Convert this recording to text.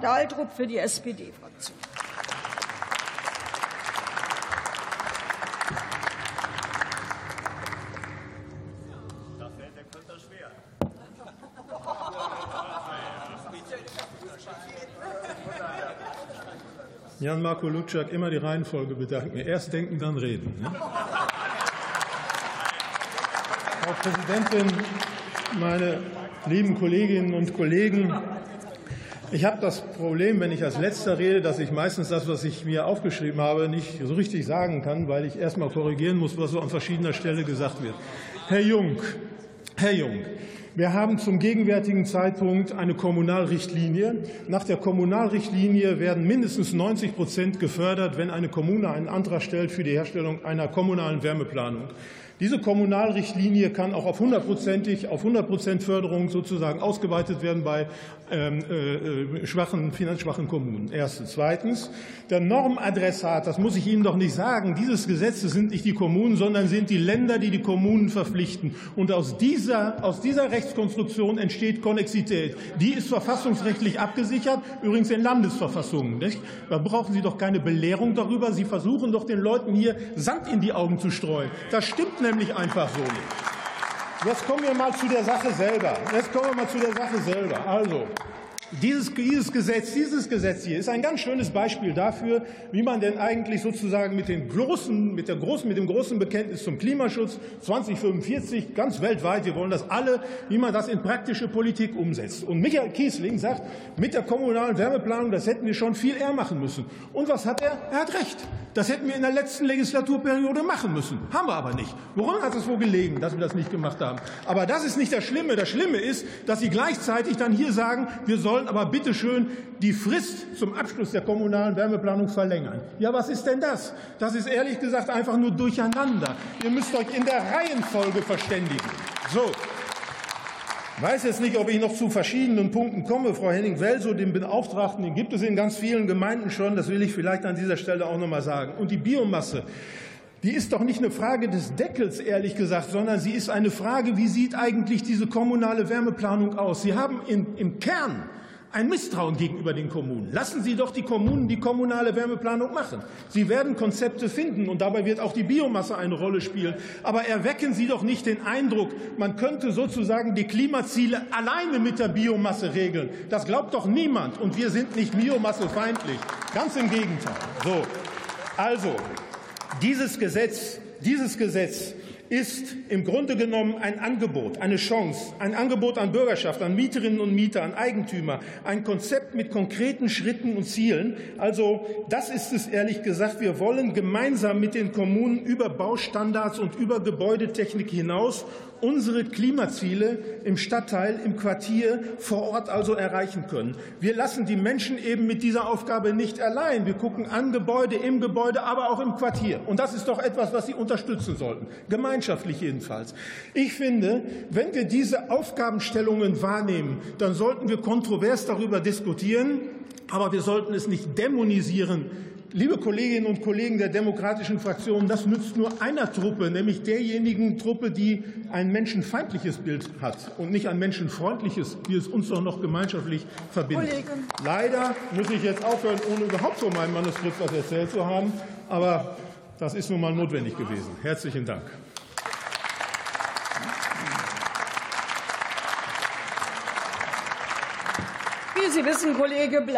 Dahldrup für die SPD-Fraktion. Jan-Marco Lutschak, immer die Reihenfolge bedanken. Erst denken, dann reden. Ne? Frau Präsidentin, meine lieben Kolleginnen und Kollegen, ich habe das Problem, wenn ich als Letzter rede, dass ich meistens das, was ich mir aufgeschrieben habe, nicht so richtig sagen kann, weil ich erst mal korrigieren muss, was so an verschiedener Stelle gesagt wird. Herr Jung, Herr Jung, wir haben zum gegenwärtigen Zeitpunkt eine Kommunalrichtlinie. Nach der Kommunalrichtlinie werden mindestens 90 Prozent gefördert, wenn eine Kommune einen Antrag stellt für die Herstellung einer kommunalen Wärmeplanung. Diese Kommunalrichtlinie kann auch auf 100%ig, auf 100% Förderung sozusagen ausgeweitet werden bei ähm, äh, schwachen, finanzschwachen Kommunen. Erstens. Zweitens. Der Normadressat, das muss ich Ihnen doch nicht sagen, dieses Gesetzes sind nicht die Kommunen, sondern sind die Länder, die die Kommunen verpflichten. Und aus dieser, aus dieser Rechtskonstruktion entsteht Konnexität. Die ist verfassungsrechtlich abgesichert, übrigens in Landesverfassungen. Nicht? Da brauchen Sie doch keine Belehrung darüber. Sie versuchen doch den Leuten hier Sand in die Augen zu streuen. Das stimmt nämlich einfach so nicht. Jetzt kommen wir mal zu der Sache selber. Jetzt kommen wir mal zu der Sache selber. Also, dieses, dieses, Gesetz, dieses Gesetz hier ist ein ganz schönes Beispiel dafür, wie man denn eigentlich sozusagen mit, den großen, mit, der großen, mit dem großen Bekenntnis zum Klimaschutz 2045 ganz weltweit, wir wollen das alle, wie man das in praktische Politik umsetzt. Und Michael Kiesling sagt, mit der kommunalen Wärmeplanung, das hätten wir schon viel eher machen müssen. Und was hat er? Er hat recht. Das hätten wir in der letzten Legislaturperiode machen müssen. Haben wir aber nicht. Woran hat es wohl gelegen, dass wir das nicht gemacht haben? Aber das ist nicht das Schlimme. Das Schlimme ist, dass Sie gleichzeitig dann hier sagen, wir sollen aber bitte schön die Frist zum Abschluss der kommunalen Wärmeplanung verlängern. Ja, was ist denn das? Das ist ehrlich gesagt einfach nur durcheinander. Ihr müsst euch in der Reihenfolge verständigen. So. Ich weiß jetzt nicht, ob ich noch zu verschiedenen Punkten komme. Frau Henning-Welsow, den Beauftragten, den gibt es in ganz vielen Gemeinden schon. Das will ich vielleicht an dieser Stelle auch noch mal sagen. Und die Biomasse, die ist doch nicht eine Frage des Deckels, ehrlich gesagt, sondern sie ist eine Frage, wie sieht eigentlich diese kommunale Wärmeplanung aus? Sie haben in, im Kern ein Misstrauen gegenüber den Kommunen. Lassen Sie doch die Kommunen die kommunale Wärmeplanung machen. Sie werden Konzepte finden und dabei wird auch die Biomasse eine Rolle spielen. Aber erwecken Sie doch nicht den Eindruck, man könnte sozusagen die Klimaziele alleine mit der Biomasse regeln. Das glaubt doch niemand. Und wir sind nicht biomassefeindlich. Ganz im Gegenteil. So. Also, dieses Gesetz, dieses Gesetz ist im Grunde genommen ein Angebot, eine Chance, ein Angebot an Bürgerschaft, an Mieterinnen und Mieter, an Eigentümer, ein Konzept mit konkreten Schritten und Zielen. Also das ist es ehrlich gesagt. Wir wollen gemeinsam mit den Kommunen über Baustandards und über Gebäudetechnik hinaus unsere Klimaziele im Stadtteil, im Quartier, vor Ort also erreichen können. Wir lassen die Menschen eben mit dieser Aufgabe nicht allein. Wir gucken an Gebäude, im Gebäude, aber auch im Quartier. Und das ist doch etwas, was Sie unterstützen sollten. Gemeinschaftlich jedenfalls. Ich finde, wenn wir diese Aufgabenstellungen wahrnehmen, dann sollten wir kontrovers darüber diskutieren, aber wir sollten es nicht dämonisieren Liebe Kolleginnen und Kollegen der demokratischen Fraktionen, das nützt nur einer Truppe, nämlich derjenigen Truppe, die ein menschenfeindliches Bild hat und nicht ein menschenfreundliches, wie es uns doch noch gemeinschaftlich verbindet. Kollegen. Leider muss ich jetzt aufhören, ohne überhaupt von meinem Manuskript was erzählt zu haben, aber das ist nun mal notwendig gewesen. Herzlichen Dank. Sie wissen, Kollege, bleibt